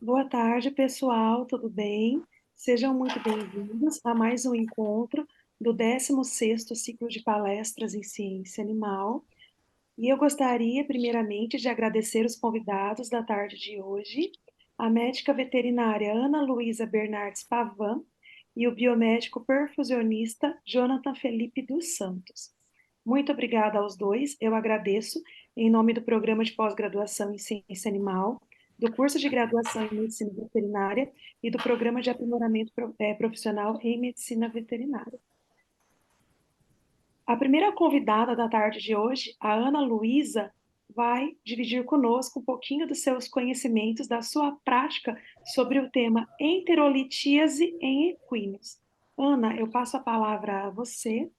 Boa tarde, pessoal, tudo bem? Sejam muito bem-vindos a mais um encontro do 16º ciclo de palestras em ciência animal. E eu gostaria, primeiramente, de agradecer os convidados da tarde de hoje, a médica veterinária Ana Luísa Bernardes Pavan e o biomédico perfusionista Jonathan Felipe dos Santos. Muito obrigada aos dois, eu agradeço em nome do Programa de Pós-Graduação em Ciência Animal, do curso de graduação em Medicina Veterinária e do Programa de Aprimoramento eh, Profissional em Medicina Veterinária. A primeira convidada da tarde de hoje, a Ana Luísa, vai dividir conosco um pouquinho dos seus conhecimentos, da sua prática sobre o tema enterolitíase em equinos. Ana, eu passo a palavra a você.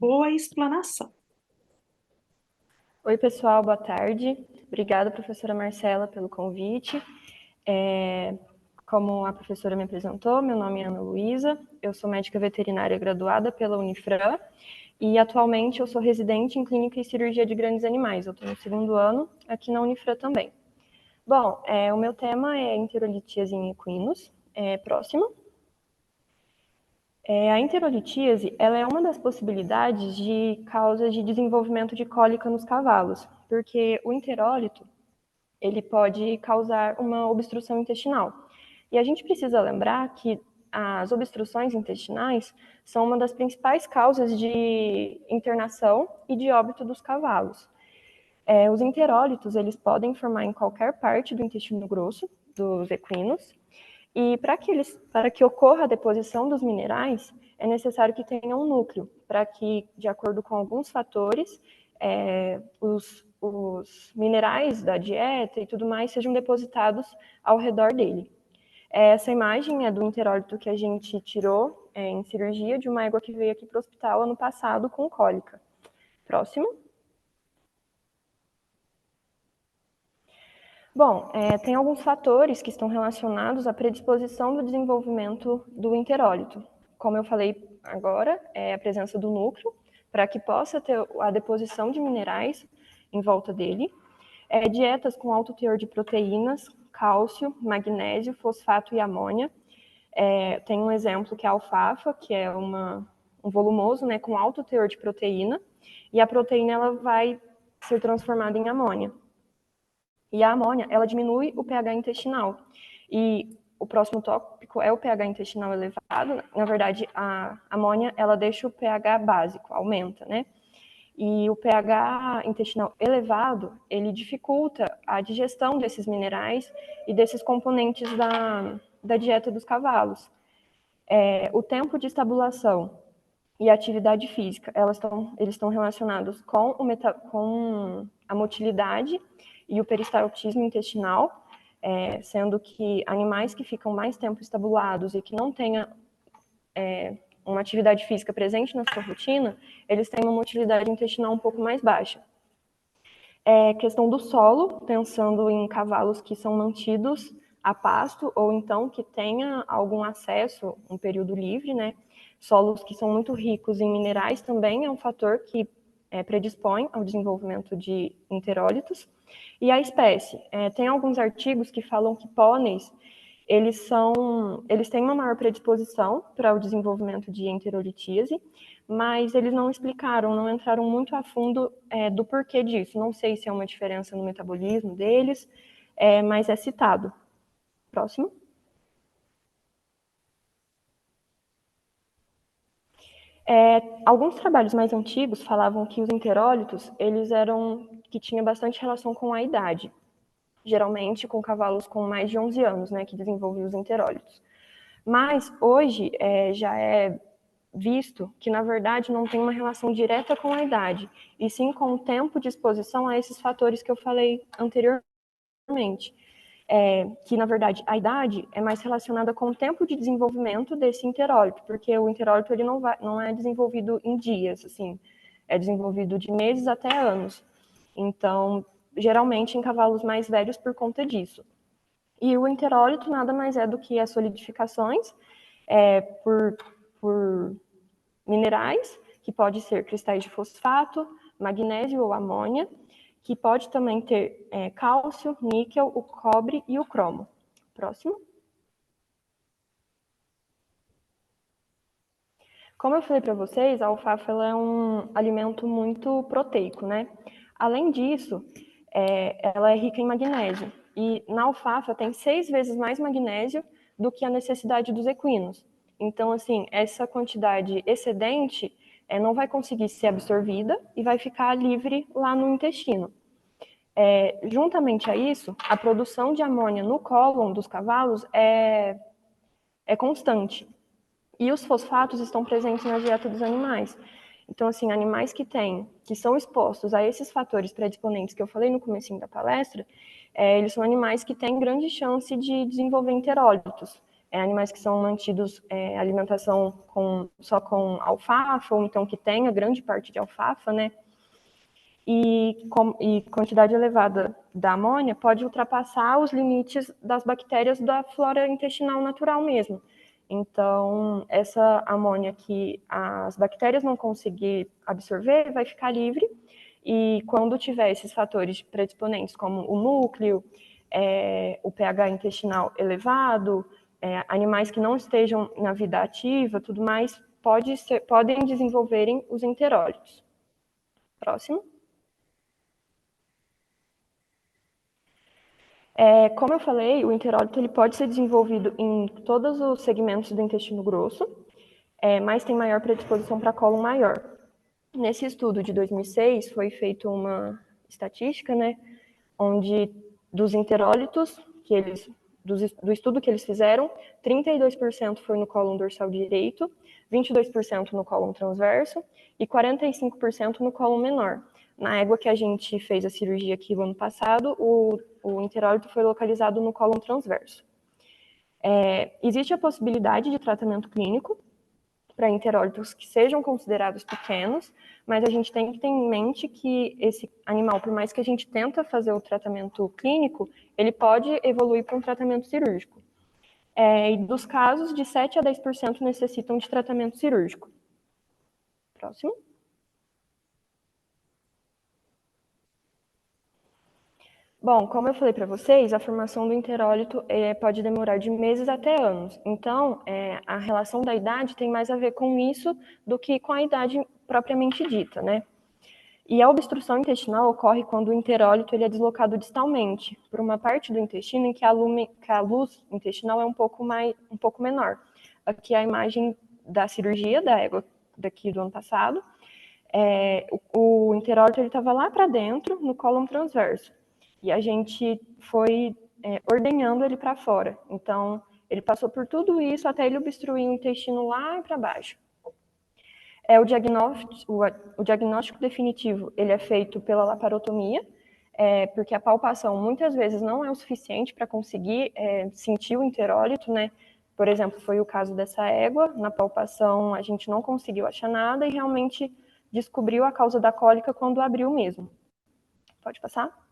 Boa explanação. Oi, pessoal, boa tarde. Obrigada, professora Marcela, pelo convite. É, como a professora me apresentou, meu nome é Ana Luísa, eu sou médica veterinária graduada pela Unifran e atualmente eu sou residente em clínica e cirurgia de grandes animais. Eu estou no segundo ano aqui na Unifran também. Bom, é, o meu tema é enterolitíase em equinos. É, próximo. É, a enterolitíase ela é uma das possibilidades de causas de desenvolvimento de cólica nos cavalos, porque o enterólito ele pode causar uma obstrução intestinal. E a gente precisa lembrar que as obstruções intestinais são uma das principais causas de internação e de óbito dos cavalos. É, os enterólitos, eles podem formar em qualquer parte do intestino grosso dos equinos, e para que, eles, para que ocorra a deposição dos minerais, é necessário que tenha um núcleo, para que, de acordo com alguns fatores, é, os, os minerais da dieta e tudo mais sejam depositados ao redor dele. Essa imagem é do enterólito que a gente tirou é, em cirurgia de uma égua que veio aqui para o hospital ano passado com cólica. Próximo. Bom, é, tem alguns fatores que estão relacionados à predisposição do desenvolvimento do enterólito. Como eu falei agora, é a presença do núcleo, para que possa ter a deposição de minerais em volta dele. É, dietas com alto teor de proteínas, cálcio, magnésio, fosfato e amônia. É, tem um exemplo que é a alfafa, que é uma, um volumoso né, com alto teor de proteína, e a proteína ela vai ser transformada em amônia. E a amônia, ela diminui o pH intestinal. E o próximo tópico é o pH intestinal elevado. Na verdade, a amônia, ela deixa o pH básico, aumenta, né? E o pH intestinal elevado, ele dificulta a digestão desses minerais e desses componentes da, da dieta dos cavalos. É, o tempo de estabulação e a atividade física, elas estão, eles estão relacionados com, o meta, com a motilidade e o peristaltismo intestinal, é, sendo que animais que ficam mais tempo estabulados e que não tenham é, uma atividade física presente na sua rotina, eles têm uma motilidade intestinal um pouco mais baixa. É questão do solo, pensando em cavalos que são mantidos a pasto ou então que tenha algum acesso, um período livre, né? Solos que são muito ricos em minerais também é um fator que é, predispõe ao desenvolvimento de enterólitos. E a espécie, é, tem alguns artigos que falam que pôneis eles são, eles têm uma maior predisposição para o desenvolvimento de enterolitíase, mas eles não explicaram, não entraram muito a fundo é, do porquê disso. Não sei se é uma diferença no metabolismo deles, é, mas é citado. Próximo. É, alguns trabalhos mais antigos falavam que os enterólitos, eles eram que tinha bastante relação com a idade geralmente com cavalos com mais de 11 anos, né, que desenvolvem os enterólitos. Mas hoje é, já é visto que, na verdade, não tem uma relação direta com a idade, e sim com o tempo de exposição a esses fatores que eu falei anteriormente. É, que, na verdade, a idade é mais relacionada com o tempo de desenvolvimento desse enterólito, porque o enterólito ele não, vai, não é desenvolvido em dias, assim, é desenvolvido de meses até anos. Então, geralmente em cavalos mais velhos por conta disso. E o enterólito nada mais é do que as solidificações é, por, por minerais, que pode ser cristais de fosfato, magnésio ou amônia, que pode também ter é, cálcio, níquel, o cobre e o cromo. Próximo. Como eu falei para vocês, a alfafa é um alimento muito proteico, né? Além disso, é, ela é rica em magnésio. E na alfafa tem seis vezes mais magnésio do que a necessidade dos equinos. Então, assim, essa quantidade excedente é, não vai conseguir ser absorvida e vai ficar livre lá no intestino. É, juntamente a isso, a produção de amônia no cólon dos cavalos é, é constante. E os fosfatos estão presentes na dieta dos animais. Então, assim, animais que têm, que são expostos a esses fatores predisponentes que eu falei no começo da palestra, é, eles são animais que têm grande chance de desenvolver enterólitos. É, animais que são mantidos é, alimentação com, só com alfafa, ou então que tenha grande parte de alfafa, né? E, com, e quantidade elevada da amônia pode ultrapassar os limites das bactérias da flora intestinal natural mesmo. Então, essa amônia que as bactérias não conseguir absorver vai ficar livre, e quando tiver esses fatores predisponentes, como o núcleo, é, o pH intestinal elevado, é, animais que não estejam na vida ativa, tudo mais, pode ser, podem desenvolverem os enterólitos. Próximo. É, como eu falei, o enterólito ele pode ser desenvolvido em todos os segmentos do intestino grosso, é, mas tem maior predisposição para colo maior. Nesse estudo de 2006 foi feita uma estatística, né, onde dos enterólitos que eles do, do estudo que eles fizeram, 32% foi no colo dorsal direito, 22% no colo transverso e 45% no colo menor. Na égua que a gente fez a cirurgia aqui no ano passado, o, o interólito foi localizado no colo transverso. É, existe a possibilidade de tratamento clínico para interólitos que sejam considerados pequenos, mas a gente tem que ter em mente que esse animal, por mais que a gente tenta fazer o tratamento clínico, ele pode evoluir para um tratamento cirúrgico. É, e dos casos, de 7 a 10% necessitam de tratamento cirúrgico. Próximo. Bom, como eu falei para vocês, a formação do interólito é, pode demorar de meses até anos. Então, é, a relação da idade tem mais a ver com isso do que com a idade propriamente dita, né? E a obstrução intestinal ocorre quando o interólito ele é deslocado distalmente, por uma parte do intestino em que a, lume, que a luz intestinal é um pouco, mais, um pouco menor. Aqui é a imagem da cirurgia da égua daqui do ano passado. É, o, o interólito estava lá para dentro, no cólon transverso e a gente foi é, ordenhando ele para fora. Então, ele passou por tudo isso até ele obstruir o intestino lá para baixo. É, o, diagnóstico, o, o, diagnóstico definitivo ele é feito pela laparotomia, é, porque a palpação muitas vezes não é o suficiente para conseguir é, sentir o interólito, né? Por exemplo, foi o caso dessa égua, na palpação a gente não conseguiu achar nada e realmente descobriu a causa da cólica quando abriu mesmo. Pode passar?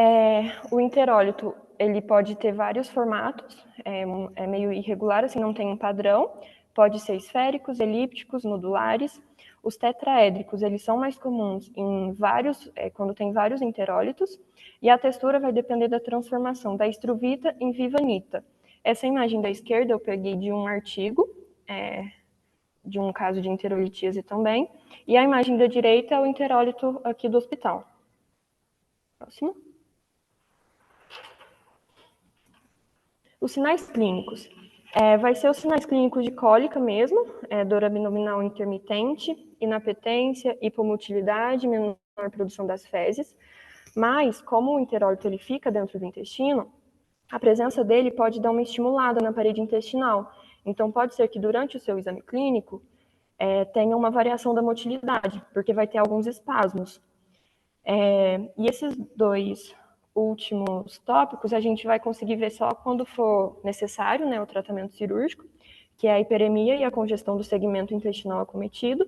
É, o interólito, ele pode ter vários formatos, é, é, meio irregular, assim, não tem um padrão. Pode ser esféricos, elípticos, nodulares. Os tetraédricos, eles são mais comuns em vários, é, quando tem vários interólitos. E a textura vai depender da transformação da estruvita em vivanita. Essa imagem da esquerda eu peguei de um artigo, é, de um caso de enterolitíase também. E a imagem da direita é o interólito aqui do hospital. Próximo. Os sinais clínicos. É, vai ser os sinais clínicos de cólica mesmo, é, dor abdominal intermitente, inapetência, hipomotilidade, menor produção das fezes. Mas, como o interólito ele fica dentro do intestino, a presença dele pode dar uma estimulada na parede intestinal. Então, pode ser que durante o seu exame clínico é, tenha uma variação da motilidade, porque vai ter alguns espasmos. É, e esses dois últimos tópicos a gente vai conseguir ver só quando for necessário né, o tratamento cirúrgico, que é a hiperemia e a congestão do segmento intestinal acometido,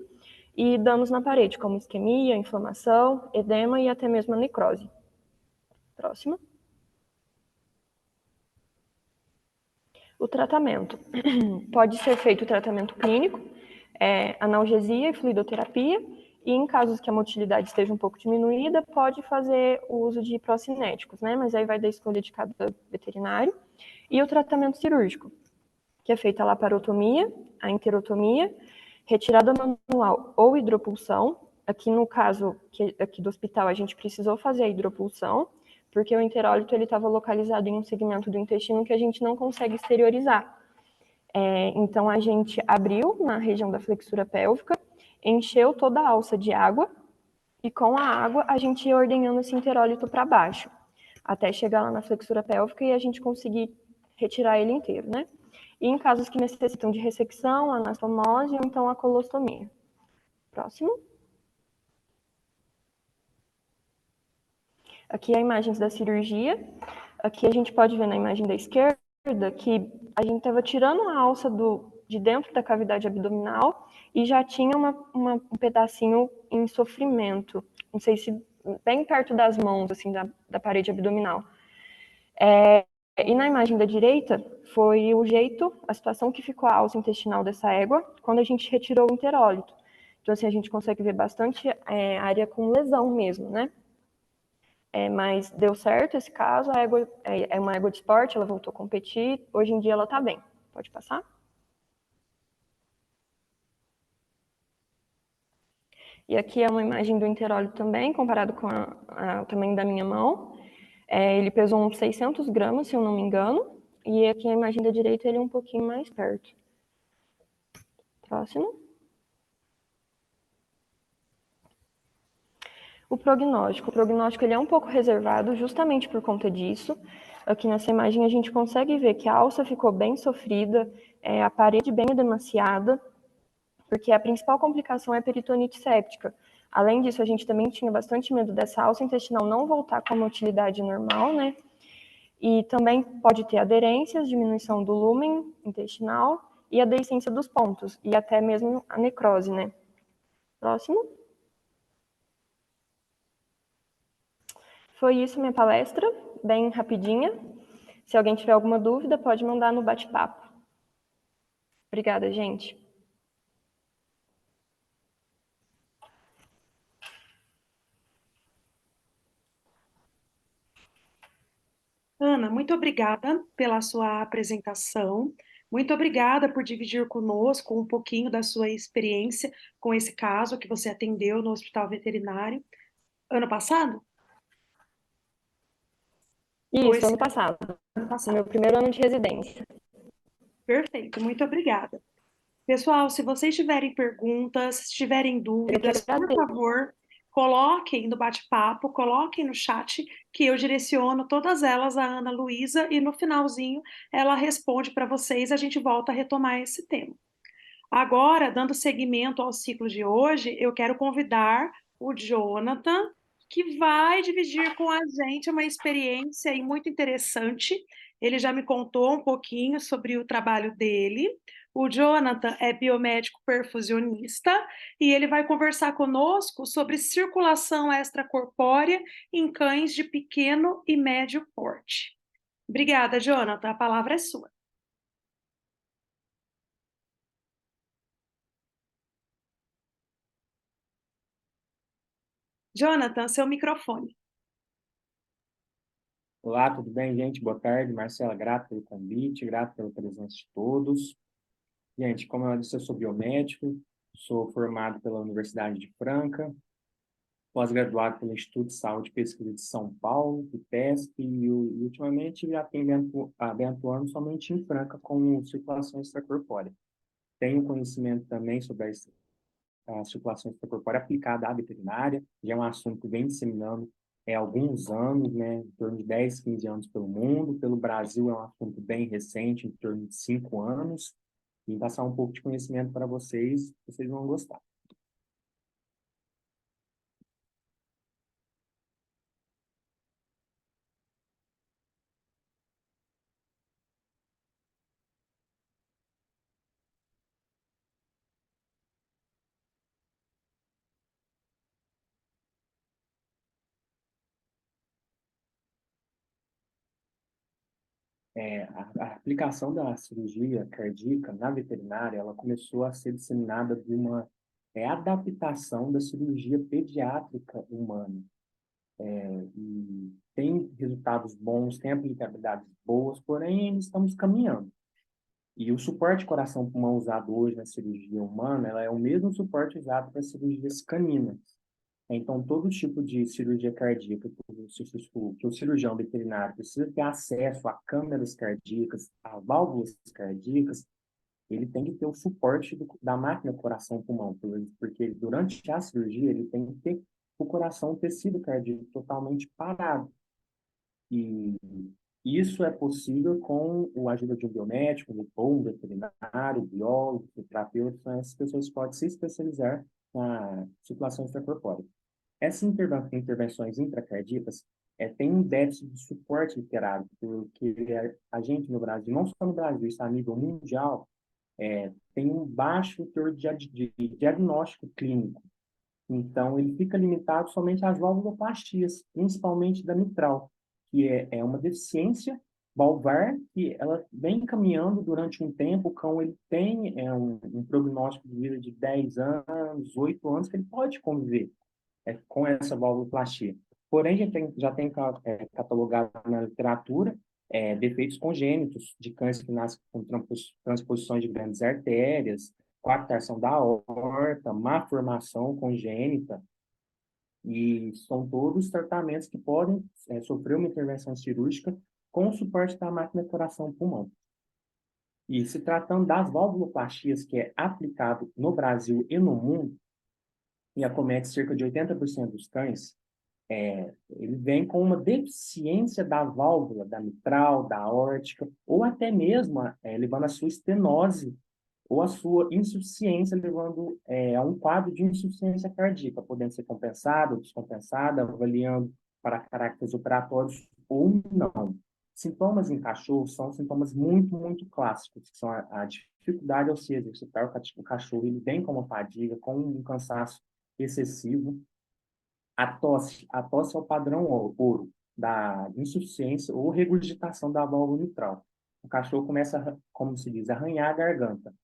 e danos na parede, como isquemia, inflamação, edema e até mesmo a necrose. Próximo. O tratamento. Pode ser feito tratamento clínico, é, analgesia e fluidoterapia, E em casos que a motilidade esteja um pouco diminuída, pode fazer o uso de procinéticos, né? Mas aí vai da escolha de cada veterinário. E o tratamento cirúrgico, que é feita a laparotomia, a enterotomia, retirada manual ou hidropulsão. Aqui no caso aqui do hospital, a gente precisou fazer a hidropulsão, porque o enterólito estava localizado em um segmento do intestino que a gente não consegue exteriorizar. É, então a gente abriu na região da flexura pélvica, encheu toda a alça de água e com a água a gente ia ordenhando esse enterólito para baixo, até chegar lá na flexura pélvica e a gente conseguir retirar ele inteiro, né? E em casos que necessitam de ressecção, anastomose ou então a colostomia. Próximo. Aqui é a imagem da cirurgia. Aqui a gente pode ver na imagem da esquerda que a gente estava tirando a alça do, de dentro da cavidade abdominal e já tinha uma, uma, um pedacinho em sofrimento, não sei se bem perto das mãos, assim, da, da parede abdominal. É, e na imagem da direita foi o jeito, a situação que ficou a alça intestinal dessa égua quando a gente retirou o enterólito. Então, assim, a gente consegue ver bastante é, área com lesão mesmo, né? É, mas deu certo esse caso, a égua é, é uma égua de esporte, ela voltou a competir, hoje em dia ela está bem. Pode passar? E aqui é uma imagem do interóleo também, comparado com a, a, o tamanho da minha mão. É, ele pesou uns 600 gramas, se eu não me engano. E aqui a imagem da direita ele é um pouquinho mais perto. Próximo. O prognóstico. O prognóstico ele é um pouco reservado justamente por conta disso. Aqui nessa imagem a gente consegue ver que a alça ficou bem sofrida, é, a parede bem edemaciada, porque a principal complicação é a peritonite séptica. Além disso, a gente também tinha bastante medo dessa alça intestinal não voltar com a motilidade normal, né? E também pode ter aderências, diminuição do lumen intestinal e a deiscência dos pontos, e até mesmo a necrose, né? Próximo. Foi isso minha palestra, bem rapidinha. Se alguém tiver alguma dúvida, pode mandar no bate-papo. Obrigada, gente. Ana, muito obrigada pela sua apresentação. Muito obrigada por dividir conosco um pouquinho da sua experiência com esse caso que você atendeu no Hospital Veterinário ano passado? Isso, esse... ano passado. ano passado. Meu primeiro ano de residência. Perfeito, muito obrigada. Pessoal, se vocês tiverem perguntas, se tiverem dúvidas, por favor, coloquem no bate-papo, coloquem no chat, que eu direciono todas elas à Ana Luísa e no finalzinho ela responde para vocês, a gente volta a retomar esse tema. Agora, dando seguimento ao ciclo de hoje, eu quero convidar o Jonathan, que vai dividir com a gente uma experiência muito interessante. Ele já me contou um pouquinho sobre o trabalho dele. O Jonathan é biomédico perfusionista e ele vai conversar conosco sobre circulação extracorpórea em cães de pequeno e médio porte. Obrigada, Jonathan. A palavra é sua. Jonathan, seu microfone. Olá, tudo bem, gente? Boa tarde. Marcela, grato pelo convite, grato pela presença de todos. Gente, como eu disse, eu sou biomédico, sou formado pela Universidade de Franca, pós-graduado pelo Instituto de Saúde e Pesquisa de São Paulo, IPESP, e, ultimamente já tenho atuando somente em Franca com circulação extracorpórea. Tenho conhecimento também sobre a, a circulação extracorpórea aplicada à veterinária, já é um assunto que vem disseminando há alguns anos, né, em torno de 10, 15 anos pelo mundo, pelo Brasil é um assunto bem recente, em torno de 5 anos, e passar um pouco de conhecimento para vocês, vocês vão gostar. É, a, a, aplicação da cirurgia cardíaca na veterinária, ela começou a ser disseminada de uma é adaptação da cirurgia pediátrica humana. É, e tem resultados bons, tem aplicabilidades boas, porém estamos caminhando. E o suporte coração-pulmão usado hoje na cirurgia humana, ela é o mesmo suporte usado para cirurgias caninas. Então, todo tipo de cirurgia cardíaca que o cirurgião veterinário precisa ter acesso a câmeras cardíacas, a válvulas cardíacas, ele tem que ter o suporte do, da máquina coração-pulmão, porque durante a cirurgia ele tem que ter o coração, o tecido cardíaco totalmente parado. E isso é possível com a ajuda de um biomédico, um veterinário, biólogo, terapeuta, essas pessoas podem se especializar na situação extracorpórea. Essas intervenções intracardíacas é, tem um déficit de suporte literário, porque a gente no Brasil, não só no Brasil, está a nível mundial, é, tem um baixo teor de, diagnóstico clínico. Então, ele fica limitado somente às valvulopastias, principalmente da mitral, que é, é uma deficiência valvar que ela vem caminhando durante um tempo, o cão ele tem é, um, um prognóstico de vida de 10 anos, 8 anos, que ele pode conviver é, com essa valvuloplastia. Porém, já tem, já tem é, catalogado na literatura é, defeitos congênitos de câncer que nasce com transposições de grandes artérias, coartação da aorta, má formação congênita, e são todos tratamentos que podem é, sofrer uma intervenção cirúrgica com o suporte da máquina coração-pulmão. E se tratando das valvuloplastias, que é aplicado no Brasil e no mundo, e acomete cerca de 80% dos cães, é, ele vem com uma deficiência da válvula, da mitral, da aórtica, ou até mesmo é, levando a sua estenose ou a sua insuficiência, levando é, a um quadro de insuficiência cardíaca, podendo ser compensada ou descompensada, avaliando para caracteres operatórios ou não. Sintomas em cachorro são sintomas muito, muito clássicos, que são a, a dificuldade ao se exercitar, o cachorro ele vem com uma fadiga, com um cansaço excessivo, a tosse, a tosse é o padrão ouro da insuficiência ou regurgitação da válvula mitral. O cachorro começa, como se diz, a arranhar a garganta.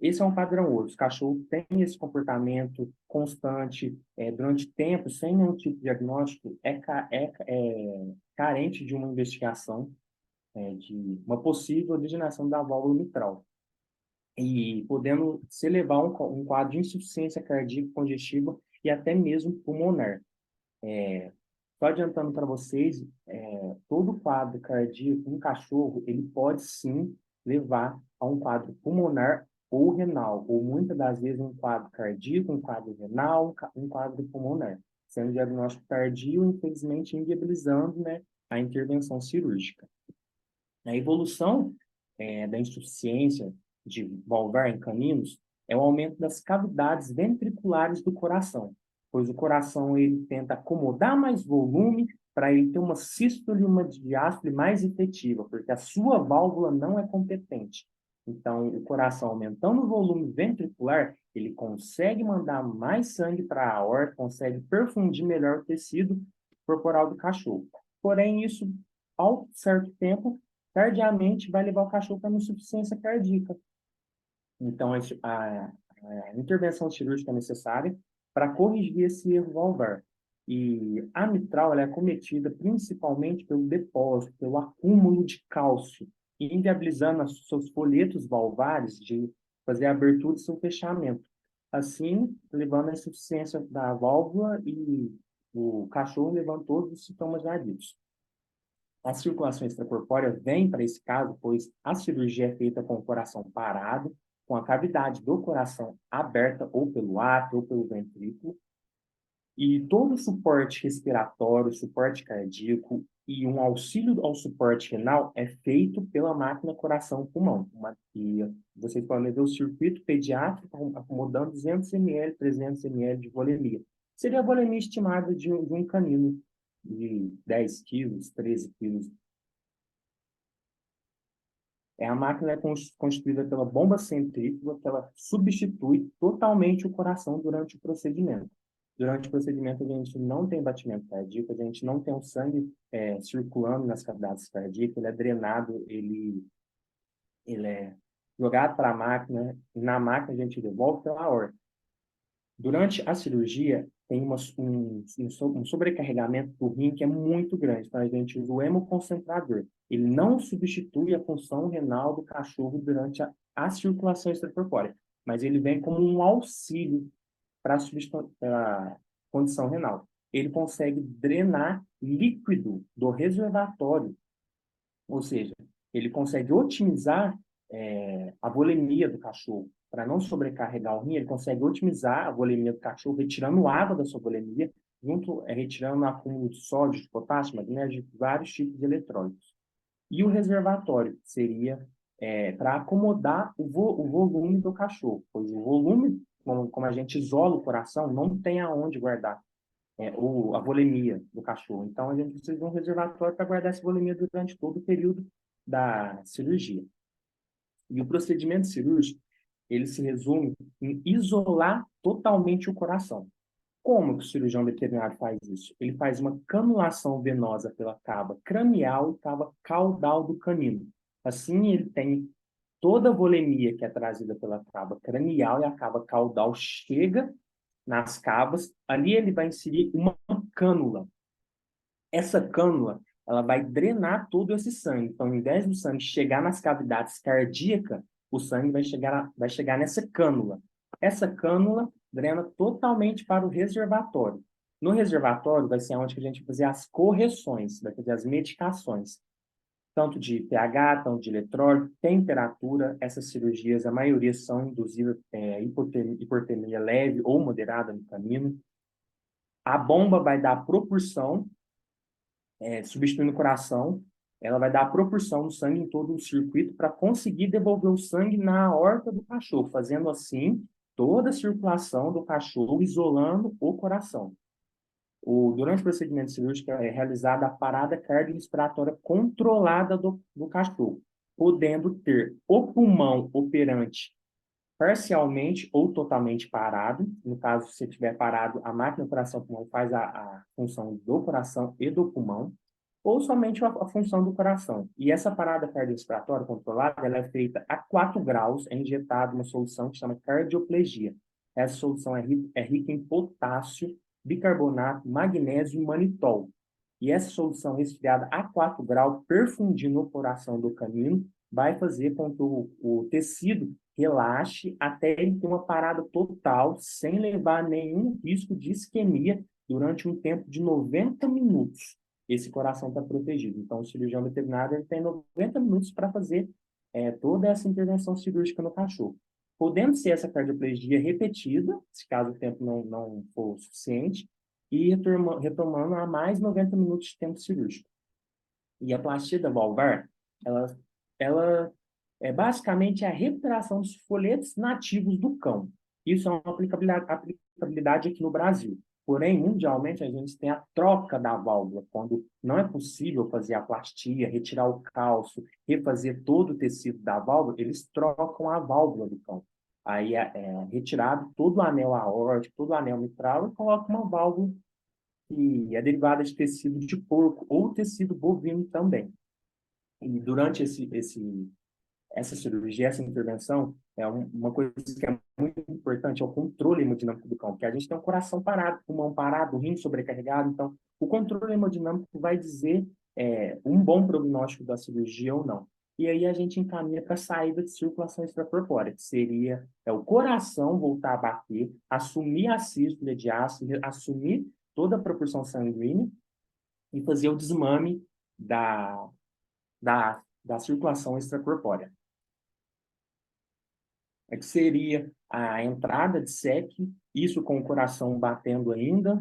Esse é um padrão ouro. Os cachorros têm esse comportamento constante é, durante tempo, sem nenhum tipo de diagnóstico, é, é, é carente de uma investigação é, de uma possível originação da válvula mitral. E podendo se elevar um, um quadro de insuficiência cardíaca congestiva e até mesmo pulmonar. É, só adiantando para vocês, é, todo quadro cardíaco um cachorro, ele pode sim levar a um quadro pulmonar ou renal, ou muitas das vezes um quadro cardíaco, um quadro renal, um quadro pulmonar, sendo diagnóstico tardio, infelizmente inviabilizando né, a intervenção cirúrgica. A evolução é, da insuficiência de valvar em caninos é o aumento das cavidades ventriculares do coração, pois o coração ele tenta acomodar mais volume para ele ter uma sístole e uma diástole mais efetiva, porque a sua válvula não é competente. Então, o coração aumentando o volume ventricular, ele consegue mandar mais sangue para a aorta, consegue perfundir melhor o tecido corporal do cachorro. Porém, isso, ao certo tempo, tardiamente, vai levar o cachorro para uma insuficiência cardíaca. Então, a, a, a intervenção cirúrgica é necessária, para corrigir esse erro valvar. E a mitral é cometida principalmente pelo depósito, pelo acúmulo de cálcio, inviabilizando os seus folhetos valvares de fazer a abertura e seu fechamento. Assim, levando à insuficiência da válvula e o cachorro levando todos os sintomas já ditos. A circulação extracorpórea vem para esse caso, pois a cirurgia é feita com o coração parado, com a cavidade do coração aberta ou pelo átrio ou pelo ventrículo, e todo o suporte respiratório, suporte cardíaco e um auxílio ao suporte renal é feito pela máquina coração-pulmão. E vocês podem ver o circuito pediátrico acomodando 200 ml, 300 ml de volemia. Seria a volemia estimada de um, de um canino de 10 quilos, 13 quilos é, a máquina é constituída pela bomba centrífuga, que ela substitui totalmente o coração durante o procedimento. Durante o procedimento, a gente não tem batimento cardíaco, a gente não tem o sangue é, circulando nas cavidades cardíacas, ele é drenado, ele, ele é jogado para a máquina, na máquina a gente devolve pela aorta. Durante a cirurgia, tem uma, um, um, sobrecarregamento do rim que é muito grande. A gente o hemoconcentrador. Ele não substitui a função renal do cachorro durante a, a circulação extracorpórea, mas ele vem como um auxílio para a condição renal. Ele consegue drenar líquido do reservatório, ou seja, ele consegue otimizar é, a volemia do cachorro. Para não sobrecarregar o rim, ele consegue otimizar a volemia do cachorro, retirando água da sua volemia, junto, é, retirando acúmulo de sódio, de potássio, magnésio, de vários tipos de eletrólitos. E o reservatório seria é, para acomodar o, vo, o, volume do cachorro, pois o volume, como, como, a gente isola o coração, não tem aonde guardar é, a volemia do cachorro. Então, a gente precisa de um reservatório para guardar essa volemia durante todo o período da cirurgia. E o procedimento cirúrgico, ele se resume em isolar totalmente o coração. Como que o cirurgião veterinário faz isso? Ele faz uma canulação venosa pela cava cranial e cava caudal do canino. Assim, ele tem toda a volemia que é trazida pela cava cranial e a cava caudal chega nas cavas. Ali ele vai inserir uma cânula. Essa cânula ela vai drenar todo esse sangue. Então, ao invés do sangue chegar nas cavidades cardíacas, o sangue vai chegar, vai chegar nessa cânula. Essa cânula drena totalmente para o reservatório. No reservatório vai ser onde a gente vai fazer as correções, vai fazer as medicações, tanto de pH, tanto de eletrólito, temperatura. Essas cirurgias, a maioria são induzidas é, hipotermia, leve ou moderada no caminho. A bomba vai dar propulsão é, substituindo o coração, ela vai dar a proporção do sangue em todo o circuito para conseguir devolver o sangue na horta do cachorro, fazendo assim toda a circulação do cachorro, isolando o coração. O, durante o procedimento cirúrgico é realizada a parada cardiorrespiratória controlada do, do cachorro, podendo ter o pulmão operante parcialmente ou totalmente parado. No caso, se estiver parado, a máquina coração-pulmão faz a, a, função do coração e do pulmão, ou somente a, a função do coração. E essa parada cardiorrespiratória controlada ela é feita a 4 graus, é injetada uma solução que chama cardioplegia. Essa solução é, rica, é rica em potássio, bicarbonato, magnésio e manitol. E essa solução resfriada a 4 graus, perfundindo o coração do canino, vai fazer com que o, o tecido relaxe até ele ter uma parada total, sem levar nenhum risco de isquemia durante um tempo de 90 minutos. Esse coração está protegido. Então, o cirurgião veterinário tem 90 minutos para fazer é, toda essa intervenção cirúrgica no cachorro. Podendo ser essa cardioplegia repetida, se caso o tempo não, não for suficiente, e retomando a mais 90 minutos de tempo cirúrgico. E a plastia da valvar, ela ela é basicamente a recuperação dos folhetos nativos do cão. Isso é uma aplicabilidade, aplicabilidade aqui no Brasil. Porém, mundialmente, a gente tem a troca da válvula, quando não é possível fazer a plastia, retirar o cálcio, refazer todo o tecido da válvula, eles trocam a válvula do cão. Aí é, é retirado todo o anel aórtico, todo o anel mitral e coloca uma válvula que é derivada de tecido de porco ou tecido bovino também. E durante esse, esse, essa cirurgia, essa intervenção, é uma coisa que é muito importante, é o controle hemodinâmico do cão, porque a gente tem um coração parado, pulmão parado, rim sobrecarregado, então o controle hemodinâmico vai dizer é, um bom prognóstico da cirurgia ou não. E aí a gente encaminha para a saída de circulação extracorpórea, que seria é, o coração voltar a bater, assumir a sístole de ácido, assumir toda a proporção sanguínea e fazer o desmame da, da, da circulação extracorpórea. É que seria a entrada de SEC, isso com o coração batendo ainda.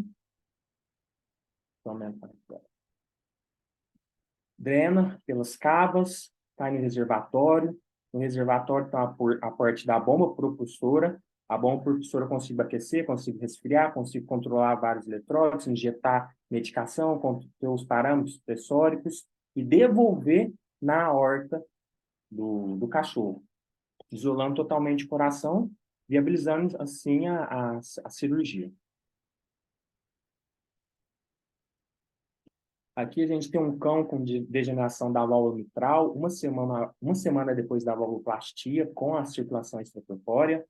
Drena pelas cavas, cai no reservatório. No reservatório está a parte da bomba propulsora. A bomba propulsora consigo aquecer, consigo resfriar, consigo controlar vários eletrólitos, injetar medicação, ter os parâmetros pressóricos e devolver na horta do, do cachorro, isolando totalmente o coração, viabilizando assim a, a, a cirurgia. Aqui a gente tem um cão com degeneração da válvula mitral, uma semana, uma semana depois da valvuloplastia, com a circulação extracorpórea.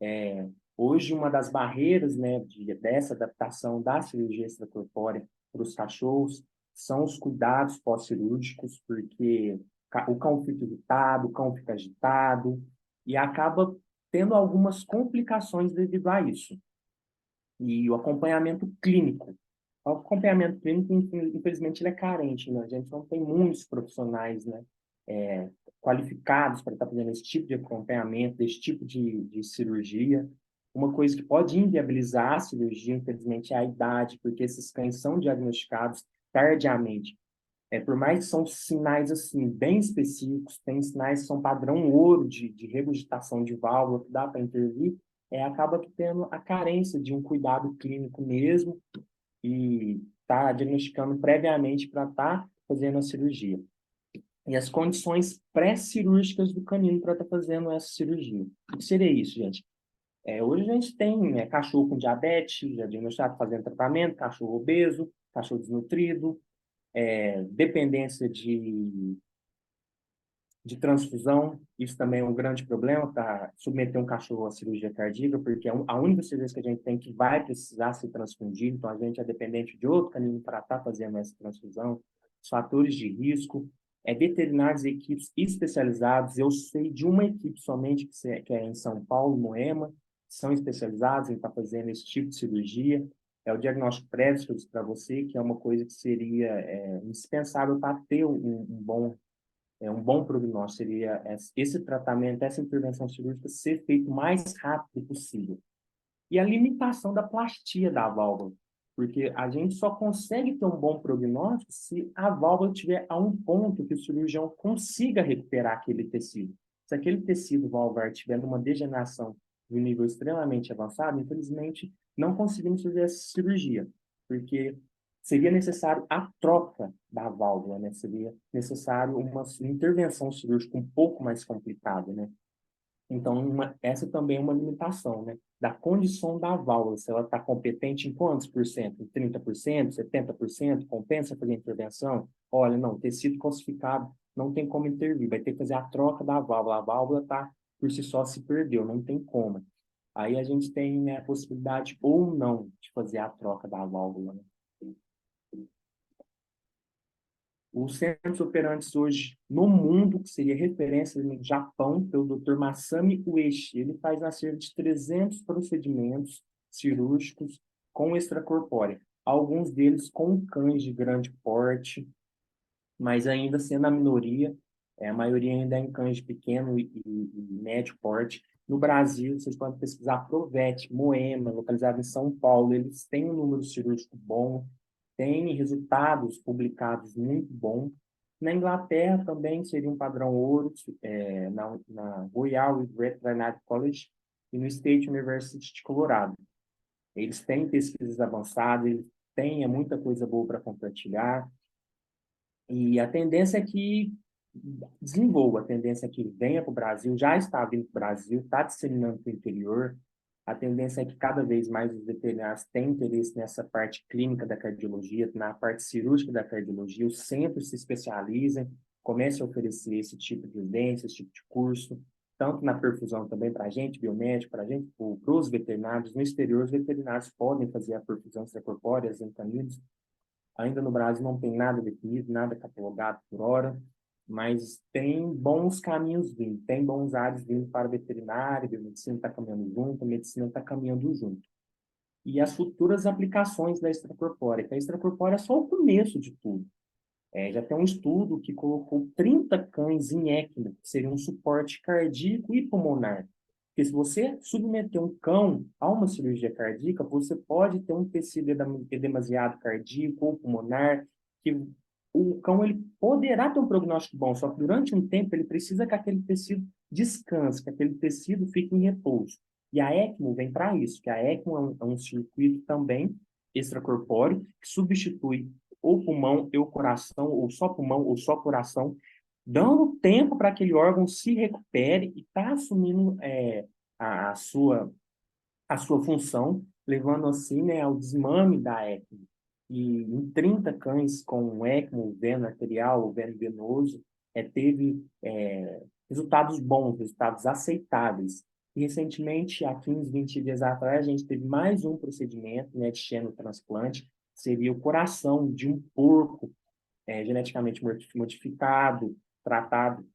É, Hoje, uma das barreiras né, de, dessa adaptação da cirurgia extracorpórea para os cachorros são os cuidados pós-cirúrgicos, porque o cão fica irritado, o cão fica agitado, e acaba tendo algumas complicações devido a isso. E o acompanhamento clínico. O acompanhamento clínico, infelizmente, ele é carente, né? A gente não tem muitos profissionais né, é, qualificados para estar fazendo esse tipo de acompanhamento, desse tipo de, de cirurgia. Uma coisa que pode inviabilizar a cirurgia, infelizmente, é a idade, porque esses cães são diagnosticados tardiamente. É, por mais que são sinais assim bem específicos, tem sinais que são padrão ouro de, de regurgitação de válvula que dá para intervir, é, acaba tendo a carência de um cuidado clínico mesmo e tá diagnosticando previamente para estar tá fazendo a cirurgia. E as condições pré-cirúrgicas do canino para estar tá fazendo essa cirurgia. O que seria isso, gente? É, hoje a gente tem né, cachorro com diabetes, já diagnosticado fazendo tratamento, cachorro obeso, cachorro desnutrido, é, dependência de, de transfusão, isso também é um grande problema para submeter um cachorro à cirurgia cardíaca, porque é a única cirurgia que a gente tem que vai precisar ser transfundido, então a gente é dependente de outro canino para estar tá fazendo essa transfusão, os fatores de risco, é veterinários e equipes especializados, eu sei de uma equipe somente que é em São Paulo, Moema, são especializados em estar tá fazendo esse tipo de cirurgia. É o diagnóstico prévio para você, que é uma coisa que seria é, indispensável para ter um, um, bom é, um bom prognóstico. Seria esse tratamento, essa intervenção cirúrgica ser feito o mais rápido possível. E a limitação da plastia da válvula, porque a gente só consegue ter um bom prognóstico se a válvula estiver a um ponto que o cirurgião consiga recuperar aquele tecido. Se aquele tecido valvar estiver numa degeneração de um nível extremamente avançado, infelizmente, não conseguimos fazer essa cirurgia, porque seria necessário a troca da válvula, né? Seria necessário uma intervenção cirúrgica um pouco mais complicada, né? Então, uma, essa também é uma limitação, né? Da condição da válvula, se ela está competente em quantos por cento? Em 30%, 70%? Compensa fazer intervenção? Olha, não, tecido calcificado não tem como intervir, vai ter que fazer a troca da válvula. A válvula está por si só se perdeu, não tem como. Aí a gente tem né, a possibilidade ou não de fazer a troca da válvula. Né? Os centros operantes hoje no mundo, que seria referência no Japão, pelo Dr. Masami Ueshi, ele faz cerca de 300 procedimentos cirúrgicos com extracorpórea, alguns deles com cães de grande porte, mas ainda sendo a minoria, é, a maioria ainda é em cães de pequeno e, e, e médio porte. No Brasil, vocês podem pesquisar Provete, Moema, localizado em São Paulo, eles têm um número cirúrgico bom, têm resultados publicados muito bom. Na Inglaterra também seria um padrão ouro, é, na, na Royal Veterinary College e no State University de Colorado. Eles têm pesquisas avançadas, eles têm muita coisa boa para compartilhar. E a tendência é que desenvolva, a tendência que venha para o Brasil, já está vindo para o Brasil, está disseminando para o interior. A tendência é que cada vez mais os veterinários têm interesse nessa parte clínica da cardiologia, na parte cirúrgica da cardiologia, os centros se especializem, comecem a oferecer esse tipo de residência, esse tipo de curso, tanto na perfusão também para a gente, biomédico, para a gente, para os veterinários. No exterior, os veterinários podem fazer a perfusão extracorpórea caninos. Ainda no Brasil não tem nada definido, nada catalogado por hora, mas tem bons caminhos vindo, tem bons áreas vindo para a veterinária, a medicina está caminhando junto, a medicina está caminhando junto. E as futuras aplicações da extracorpórea, a extracorpórea é só o começo de tudo. É, já tem um estudo que colocou 30 cães em ECMO, que seria um suporte cardíaco e pulmonar. Porque se você submeter um cão a uma cirurgia cardíaca, você pode ter um tecido edemasiado cardíaco ou pulmonar, que o cão ele poderá ter um prognóstico bom, só que durante um tempo ele precisa que aquele tecido descanse, que aquele tecido fique em repouso. E a ECMO vem para isso, que a ECMO é um, é um circuito também extracorpóreo que substitui ou pulmão e o coração, ou só pulmão ou só coração, dando tempo para aquele órgão se recupere e está assumindo é, a, a, sua, a sua função, levando assim né, ao desmame da ECMO e em 30 cães com ECMO, veno arterial ou veno venoso, é, teve é, resultados bons, resultados aceitáveis. E recentemente, há 15, 20 dias atrás, a gente teve mais um procedimento né, de xenotransplante, seria o coração de um porco é, geneticamente modificado, tratado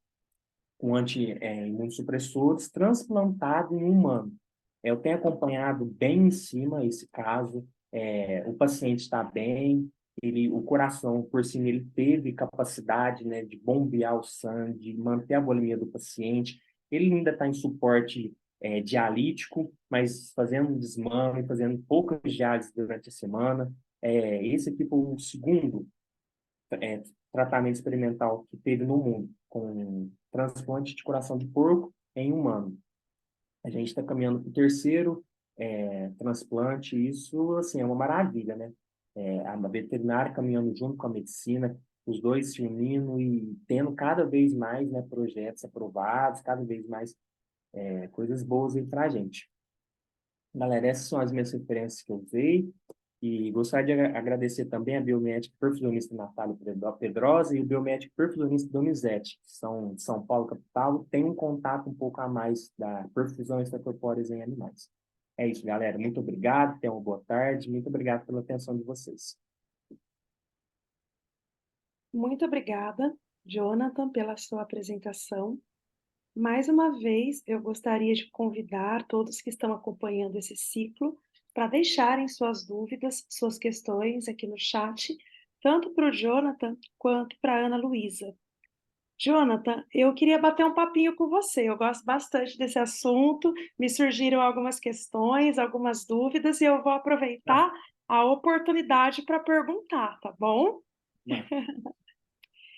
com anti-imunossupressores, é, transplantado em humano. Eu tenho acompanhado bem em cima esse caso, é, o paciente está bem, ele, o coração, por cima, ele teve capacidade né, de bombear o sangue, de manter a bolemia do paciente, ele ainda está em suporte é, dialítico, mas fazendo desmame, fazendo poucas diálises durante a semana. É, esse aqui foi o segundo é, tratamento experimental que teve no mundo, com transplante de coração de porco em humano. A gente está caminhando para o terceiro é, transplante, isso assim, é uma maravilha, né? É, a veterinária caminhando junto com a medicina, os dois se unindo e tendo cada vez mais né, projetos aprovados, cada vez mais é, coisas boas aí para a gente. Galera, essas são as minhas referências que eu usei. E gostaria de agradecer também a biomédica perfusionista Natália Pedrosa e o biomédico perfusionista Donizete, que são de São Paulo, capital, tem um contato um pouco a mais da perfusão extracorpórea em animais. É isso, galera. Muito obrigado, tenham uma boa tarde. Muito obrigado pela atenção de vocês. Muito obrigada, Jonathan, pela sua apresentação. Mais uma vez, eu gostaria de convidar todos que estão acompanhando esse ciclo para deixarem suas dúvidas, suas questões aqui no chat, tanto para o Jonathan quanto para a Ana Luísa. Jonathan, eu queria bater um papinho com você. Eu gosto bastante desse assunto, me surgiram algumas questões, algumas dúvidas, e eu vou aproveitar a oportunidade para perguntar, tá bom?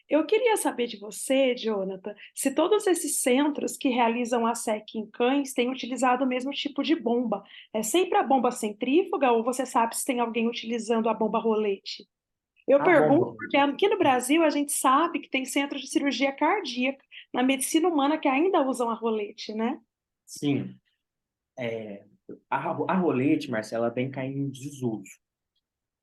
Eu queria saber de você, Jonathan, se todos esses centros que realizam a SEC em cães têm utilizado o mesmo tipo de bomba. É sempre a bomba centrífuga ou você sabe se tem alguém utilizando a bomba rolete? Eu a pergunto bomba. porque aqui no Brasil a gente sabe que tem centros de cirurgia cardíaca na medicina humana que ainda usam a rolete, né? Sim. É, a, a rolete, Marcela, vem caindo em desuso.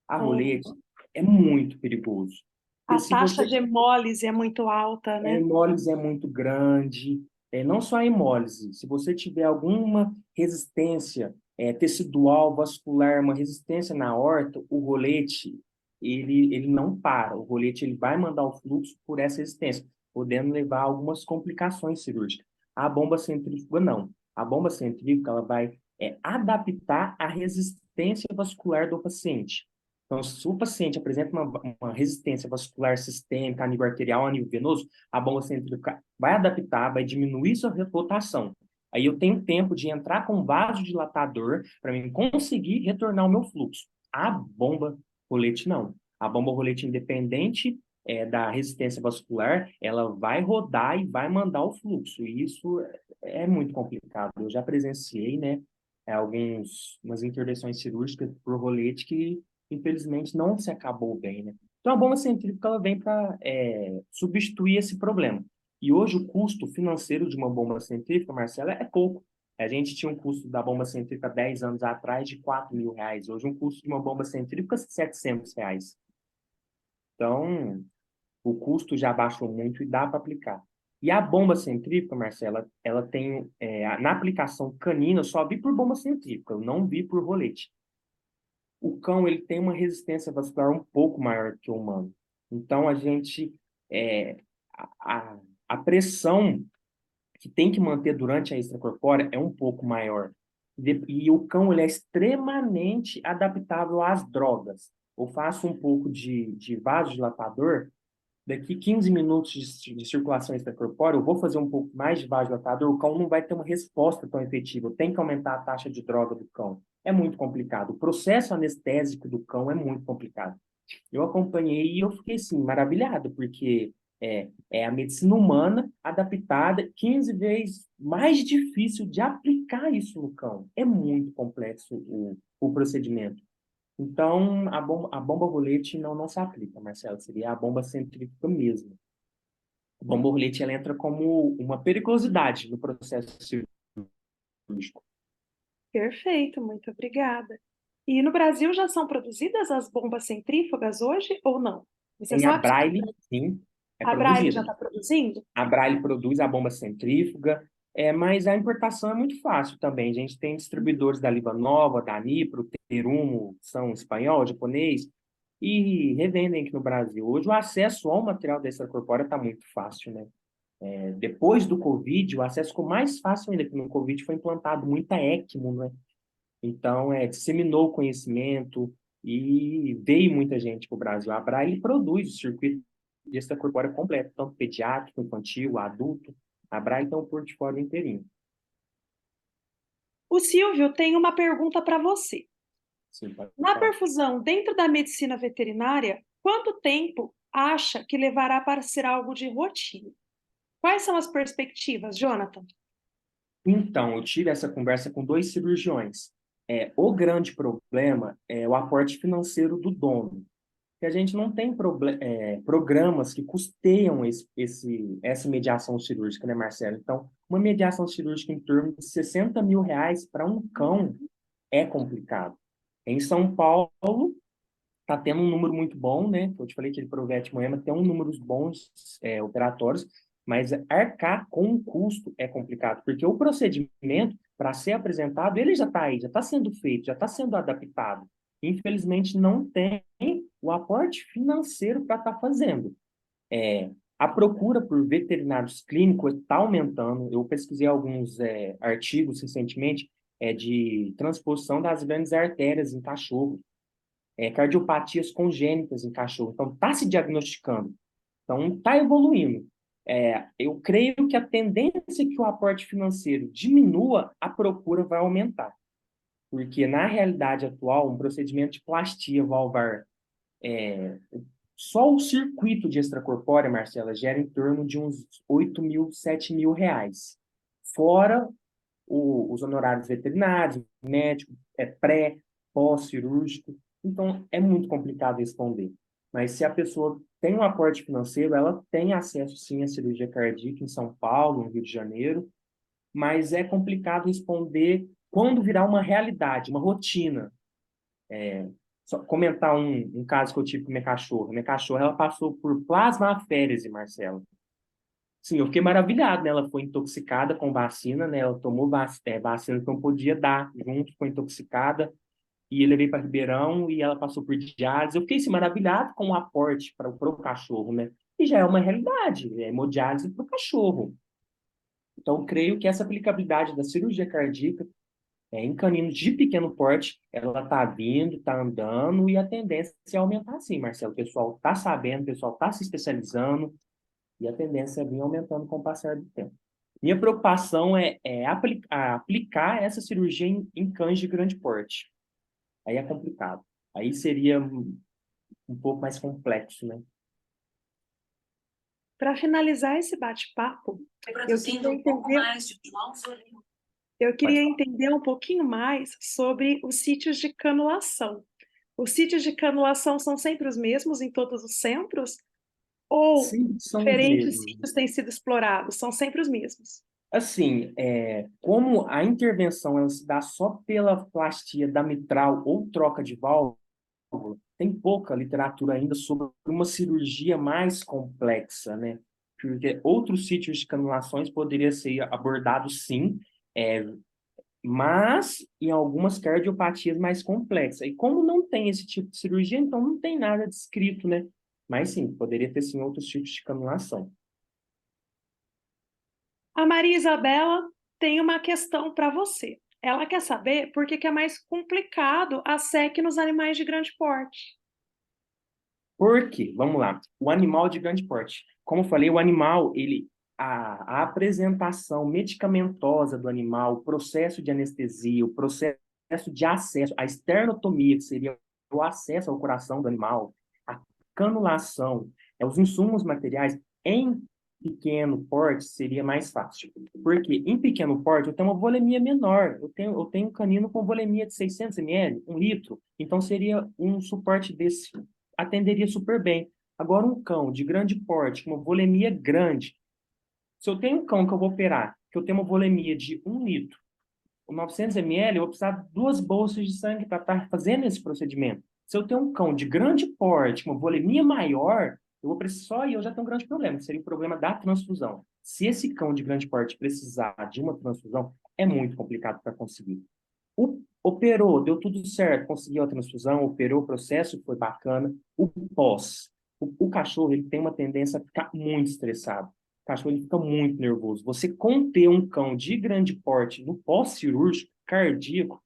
A é. rolete é muito perigoso a taxa você... de hemólise é muito alta, né? A hemólise é muito grande. É, não só a hemólise, se você tiver alguma resistência é, tecidual, vascular, uma resistência na horta, o rolete, ele, ele não para. O rolete ele vai mandar o fluxo por essa resistência, podendo levar a algumas complicações cirúrgicas. A bomba centrífuga, não. A bomba centrífuga ela vai é, adaptar a resistência vascular do paciente. Então, se o paciente apresenta uma, uma, resistência vascular sistêmica a nível arterial, a nível venoso, a bomba centrífuga vai adaptar, vai diminuir sua rotação. Aí eu tenho tempo de entrar com vasodilatador para mim conseguir retornar o meu fluxo. A bomba rolete não. A bomba rolete independente é, da resistência vascular, ela vai rodar e vai mandar o fluxo. E isso é muito complicado. Eu já presenciei, né, algumas intervenções cirúrgicas por rolete que infelizmente, não se acabou bem, né? Então, a bomba centrífuga ela vem para é, substituir esse problema. E hoje o custo financeiro de uma bomba centrífuga, Marcela, é pouco. A gente tinha um custo da bomba centrífuga 10 anos atrás de 4 mil reais. Hoje um custo de uma bomba centrífuga é 700 reais. Então, o custo já baixou muito e dá para aplicar. E a bomba centrífuga, Marcela, ela tem, é, na aplicação canina, eu só vi por bomba centrífuga, eu não vi por rolete o cão ele tem uma resistência vascular um pouco maior que o humano. Então, a gente, é, a, a pressão que tem que manter durante a extracorpórea é um pouco maior. E o cão ele é extremamente adaptável às drogas. Eu faço um pouco de, de vasodilatador, daqui 15 minutos de, de circulação extracorpórea, eu vou fazer um pouco mais de vasodilatador, o cão não vai ter uma resposta tão efetiva. Tem que aumentar a taxa de droga do cão é muito complicado. O processo anestésico do cão é muito complicado. Eu acompanhei e eu fiquei, assim, maravilhado, porque é, é a medicina humana adaptada 15 vezes mais difícil de aplicar isso no cão. É muito complexo o, o procedimento. Então, a bomba, a bomba rolete não, não se aplica, Marcelo, seria a bomba centrífuga mesmo. A bomba rolete ela entra como uma periculosidade no processo cirúrgico. Perfeito, muito obrigada. E no Brasil já são produzidas as bombas centrífugas hoje ou não? Você Tem a Braille, sim. É a Braille já está produzindo? A Braille produz a bomba centrífuga. É, mas a importação é muito fácil também. A gente tem distribuidores da Livanova, da Nipro, Terumo, são espanhol, japonês, e revendem aqui no Brasil. Hoje o acesso ao material da extracorpórea está muito fácil, né? É, depois do Covid, o acesso ficou mais fácil ainda, porque no Covid foi implantado muita ECMO, né? Então, é, disseminou o conhecimento e veio muita gente para o Brasil. A Braille produz o circuito de extracorpórea completo, tanto pediátrico, infantil, adulto. A Braille tem um portfólio inteirinho. O Silvio tem uma pergunta para você. Sim, Na perfusão, dentro da medicina veterinária, quanto tempo acha que levará para ser algo de rotina? Quais são as perspectivas, Jonathan? Então, eu tive essa conversa com dois cirurgiões. É, o grande problema é o aporte financeiro do dono. Que a gente não tem é, programas que custeiam esse, esse, essa mediação cirúrgica, né, Marcelo? Então, uma mediação cirúrgica em torno de 60 mil reais para um cão é complicado. Em São Paulo, está tendo um número muito bom, né? Eu te falei que ele Provete Moema tem um números bons é, operatórios, mas arcar com o custo é complicado, porque o procedimento, para ser apresentado, ele já está aí, já está sendo feito, já está sendo adaptado. Infelizmente, não tem o aporte financeiro para estar tá fazendo. É, a procura por veterinários clínicos está aumentando. Eu pesquisei alguns é, artigos recentemente é, de transposição das grandes artérias em cachorro, é, cardiopatias congênitas em cachorro. Então, está se diagnosticando. Então, está evoluindo. É, eu creio que a tendência que o aporte financeiro diminua, a procura vai aumentar. Porque, na realidade atual, um procedimento de plastia valvar, é, só o circuito de extracorpórea, Marcela, gera em torno de uns 8 mil, 7 mil reais. Fora o, os honorários veterinários, médico, é pré, pós-cirúrgico. Então, é muito complicado responder. Mas se a pessoa tem um aporte financeiro, ela tem acesso sim à cirurgia cardíaca em São Paulo, no Rio de Janeiro, mas é complicado responder quando virar uma realidade, uma rotina. É, só comentar um, um, caso que eu tive com minha cachorra. Minha cachorra ela passou por plasmaférese, Marcelo. Sim, eu fiquei maravilhado, né? Ela foi intoxicada com vacina, né? Ela tomou é, vacina que não podia dar, junto com intoxicada, e eu levei para Ribeirão e ela passou por diálise. Eu fiquei assim, maravilhado com o aporte para o cachorro, né? E já é uma realidade, é hemodiálise para o cachorro. Então, creio que essa aplicabilidade da cirurgia cardíaca é, em caninos de pequeno porte, ela está vindo, está andando, e a tendência é aumentar sim, Marcelo. O pessoal está sabendo, o pessoal está se especializando, e a tendência é vir aumentando com o passar do tempo. Minha preocupação é, é aplicar, aplicar essa cirurgia em, em cães de grande porte. Aí é complicado. Aí seria um, um pouco mais complexo, né? Para finalizar esse bate-papo, eu queria entender, eu queria entender um pouquinho mais sobre os sítios de canulação. Os sítios de canulação são sempre os mesmos em todos os centros? Ou Sim, diferentes sítios têm sido explorados? São sempre os mesmos? Assim, é, como a intervenção ela se dá só pela plastia da mitral ou troca de válvula, tem pouca literatura ainda sobre uma cirurgia mais complexa, né? Porque outros sítios de canulações poderiam ser abordados sim, é, mas em algumas cardiopatias mais complexas. E como não tem esse tipo de cirurgia, então não tem nada descrito, né? Mas sim, poderia ter sim outros tipos de canulação. A Maria Isabela tem uma questão para você. Ela quer saber por que, que é mais complicado a SEC nos animais de grande porte. Por quê? Vamos lá. O animal de grande porte. Como eu falei, o animal, ele a, a, apresentação medicamentosa do animal, o processo de anestesia, o processo de acesso, a esternotomia, que seria o acesso ao coração do animal, a canulação, é, os insumos materiais, em pequeno porte seria mais fácil. Porque em pequeno porte eu tenho uma volemia menor, eu tenho, eu tenho um canino com volemia de 600 ml, um litro, então seria um suporte desse, atenderia super bem. Agora um cão de grande porte, com uma volemia grande, se eu tenho um cão que eu vou operar, que eu tenho uma volemia de 1 litro, 900 ml, eu vou precisar de duas bolsas de sangue para estar fazendo esse procedimento. Se eu tenho um cão de grande porte, uma volemia maior, eu vou precisar só e eu já tenho um grande problema, que seria o problema da transfusão. Se esse cão de grande porte precisar de uma transfusão, é muito complicado para conseguir. O, operou, deu tudo certo, conseguiu a transfusão, operou o processo, foi bacana. O pós, o, o cachorro ele tem uma tendência a ficar muito estressado. Cachorro ele fica muito nervoso. Você conter um cão de grande porte no pós-cirúrgico, cardíaco,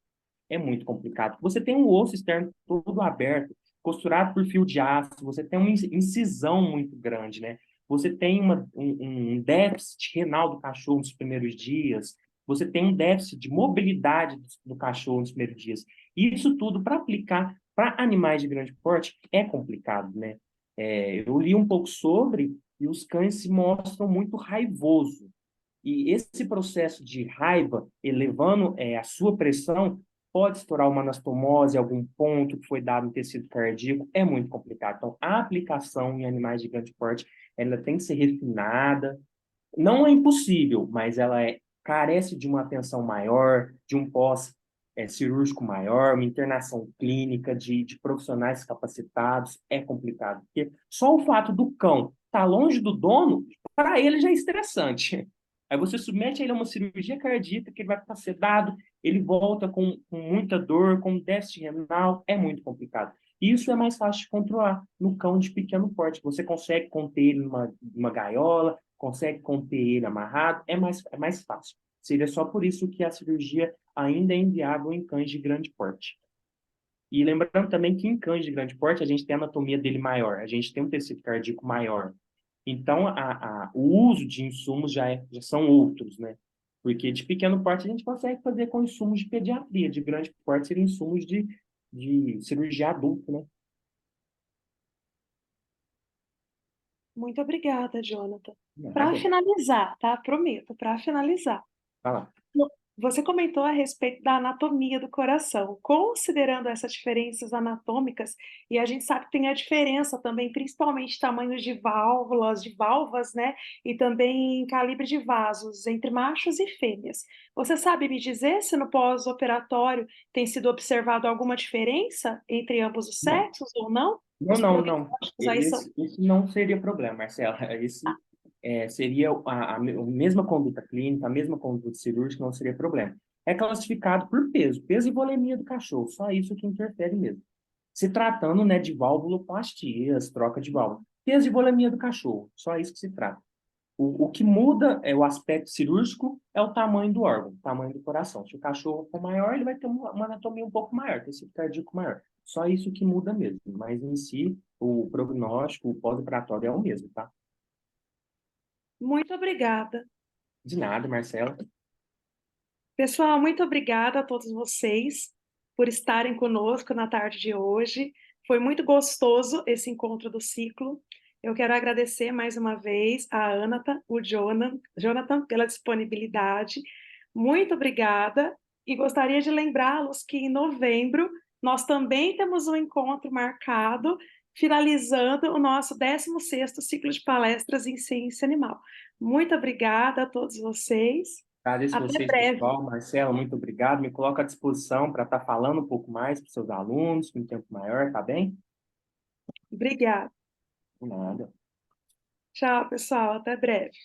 é muito complicado. Você tem um osso externo todo aberto, costurado por fio de aço, você tem uma incisão muito grande, né? Você tem uma, um, um déficit renal do cachorro nos primeiros dias, você tem um déficit de mobilidade do, cachorro nos primeiros dias. Isso tudo, para aplicar para animais de grande porte, é complicado, né? É, eu li um pouco sobre e os cães se mostram muito raivosos. E esse processo de raiva, elevando é, a sua pressão, pode estourar uma anastomose, algum ponto que foi dado no tecido cardíaco, é muito complicado. Então, a aplicação em animais de grande porte, ela tem que ser refinada. Não é impossível, mas ela é, carece de uma atenção maior, de um pós é, cirúrgico maior, uma internação clínica de, de profissionais capacitados, é complicado. Porque só o fato do cão estar tá longe do dono, para ele já é estressante. Aí você submete ele a uma cirurgia cardíaca, que ele vai ficar sedado, ele volta com, com muita dor, com déficit renal, é muito complicado. Isso é mais fácil de controlar no cão de pequeno porte. Você consegue conter ele numa, numa gaiola, consegue conter ele amarrado, é mais, é mais fácil. Seria só por isso que a cirurgia ainda é inviável em cães de grande porte. E lembrando também que em cães de grande porte, a gente tem a anatomia dele maior, a gente tem um tecido cardíaco maior. Então, a, a, o uso de insumos já, é, já são outros, né? Porque de pequeno porte a gente consegue fazer com insumos de pediatria, de grande porte seriam insumos de, de cirurgia adulta, né? Muito obrigada, Jonathan. Para finalizar, tá? Prometo, para finalizar. Vai lá. Você comentou a respeito da anatomia do coração. Considerando essas diferenças anatômicas, e a gente sabe que tem a diferença também, principalmente tamanhos de válvulas, de valvas, né? E também calibre de vasos entre machos e fêmeas. Você sabe me dizer se no pós-operatório tem sido observado alguma diferença entre ambos os sexos não. ou não? Não, não, não. Esse, são... Isso não seria problema, Marcela. Esse, ah é, seria a, a, mesma conduta clínica, a mesma conduta cirúrgica, não seria problema. É classificado por peso, peso e volemia do cachorro, só isso que interfere mesmo. Se tratando né, de válvuloplastias, troca de válvula. Peso e volemia do cachorro, só isso que se trata. O, o que muda é o aspecto cirúrgico, é o tamanho do órgão, o tamanho do coração. Se o cachorro for maior, ele vai ter uma, uma anatomia um pouco maior, tecido cardíaco maior. Só isso que muda mesmo, mas em si, o prognóstico, o pós-operatório é o mesmo, tá? Muito obrigada. De nada, Marcela. Pessoal, muito obrigada a todos vocês por estarem conosco na tarde de hoje. Foi muito gostoso esse encontro do ciclo. Eu quero agradecer mais uma vez a Anata, o Jonathan, Jonathan pela disponibilidade. Muito obrigada. E gostaria de lembrá-los que em novembro nós também temos um encontro marcado finalizando o nosso 16º ciclo de palestras em ciência animal. Muito obrigada a todos vocês. Agradeço Até vocês, breve. pessoal. Marcelo, muito obrigado. Me coloco à disposição para estar tá falando um pouco mais para os seus alunos, com um tempo maior, tá bem? Obrigada. nada. Tchau, pessoal. Até breve.